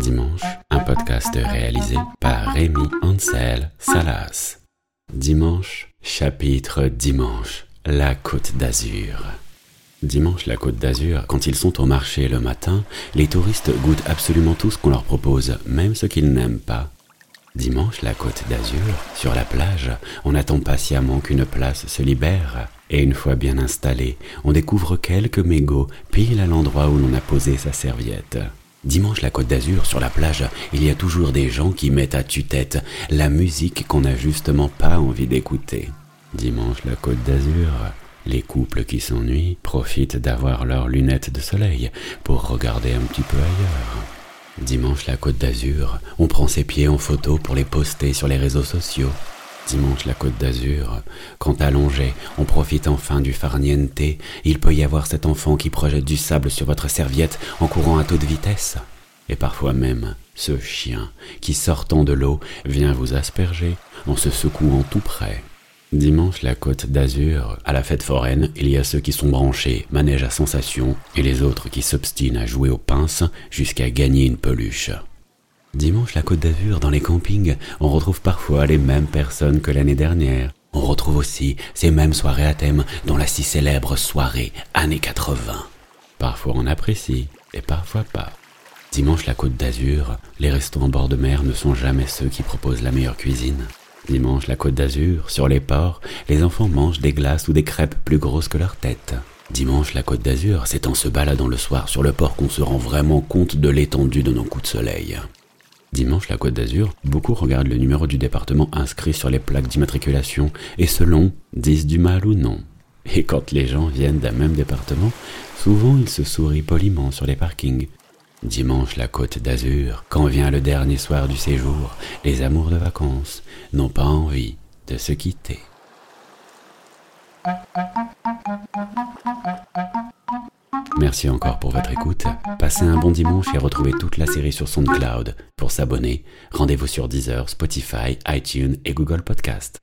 Dimanche, un podcast réalisé par Rémi Ansel Salas. Dimanche, chapitre Dimanche, la Côte d'Azur. Dimanche, la Côte d'Azur, quand ils sont au marché le matin, les touristes goûtent absolument tout ce qu'on leur propose, même ce qu'ils n'aiment pas. Dimanche, la Côte d'Azur, sur la plage, on attend patiemment qu'une place se libère, et une fois bien installé, on découvre quelques mégots pile à l'endroit où l'on a posé sa serviette. Dimanche, la Côte d'Azur, sur la plage, il y a toujours des gens qui mettent à tue-tête la musique qu'on n'a justement pas envie d'écouter. Dimanche, la Côte d'Azur, les couples qui s'ennuient profitent d'avoir leurs lunettes de soleil pour regarder un petit peu ailleurs. Dimanche, la Côte d'Azur, on prend ses pieds en photo pour les poster sur les réseaux sociaux. Dimanche, la Côte d'Azur, quand allongé, on profite enfin du farniente, il peut y avoir cet enfant qui projette du sable sur votre serviette en courant à toute vitesse. Et parfois même, ce chien qui, sortant de l'eau, vient vous asperger en se secouant tout près. Dimanche, la côte d'Azur, à la fête foraine, il y a ceux qui sont branchés, manège à sensation, et les autres qui s'obstinent à jouer aux pinces jusqu'à gagner une peluche. Dimanche, la côte d'Azur, dans les campings, on retrouve parfois les mêmes personnes que l'année dernière. On retrouve aussi ces mêmes soirées à thème, dont la si célèbre soirée années 80. Parfois on apprécie, et parfois pas. Dimanche, la côte d'Azur, les en bord de mer ne sont jamais ceux qui proposent la meilleure cuisine. Dimanche, la côte d'Azur, sur les ports, les enfants mangent des glaces ou des crêpes plus grosses que leur tête. Dimanche, la côte d'Azur, c'est en se baladant le soir sur le port qu'on se rend vraiment compte de l'étendue de nos coups de soleil. Dimanche, la côte d'Azur, beaucoup regardent le numéro du département inscrit sur les plaques d'immatriculation et selon disent du mal ou non. Et quand les gens viennent d'un même département, souvent ils se sourient poliment sur les parkings, Dimanche, la côte d'Azur, quand vient le dernier soir du séjour, les amours de vacances n'ont pas envie de se quitter. Merci encore pour votre écoute. Passez un bon dimanche et retrouvez toute la série sur SoundCloud. Pour s'abonner, rendez-vous sur Deezer, Spotify, iTunes et Google Podcast.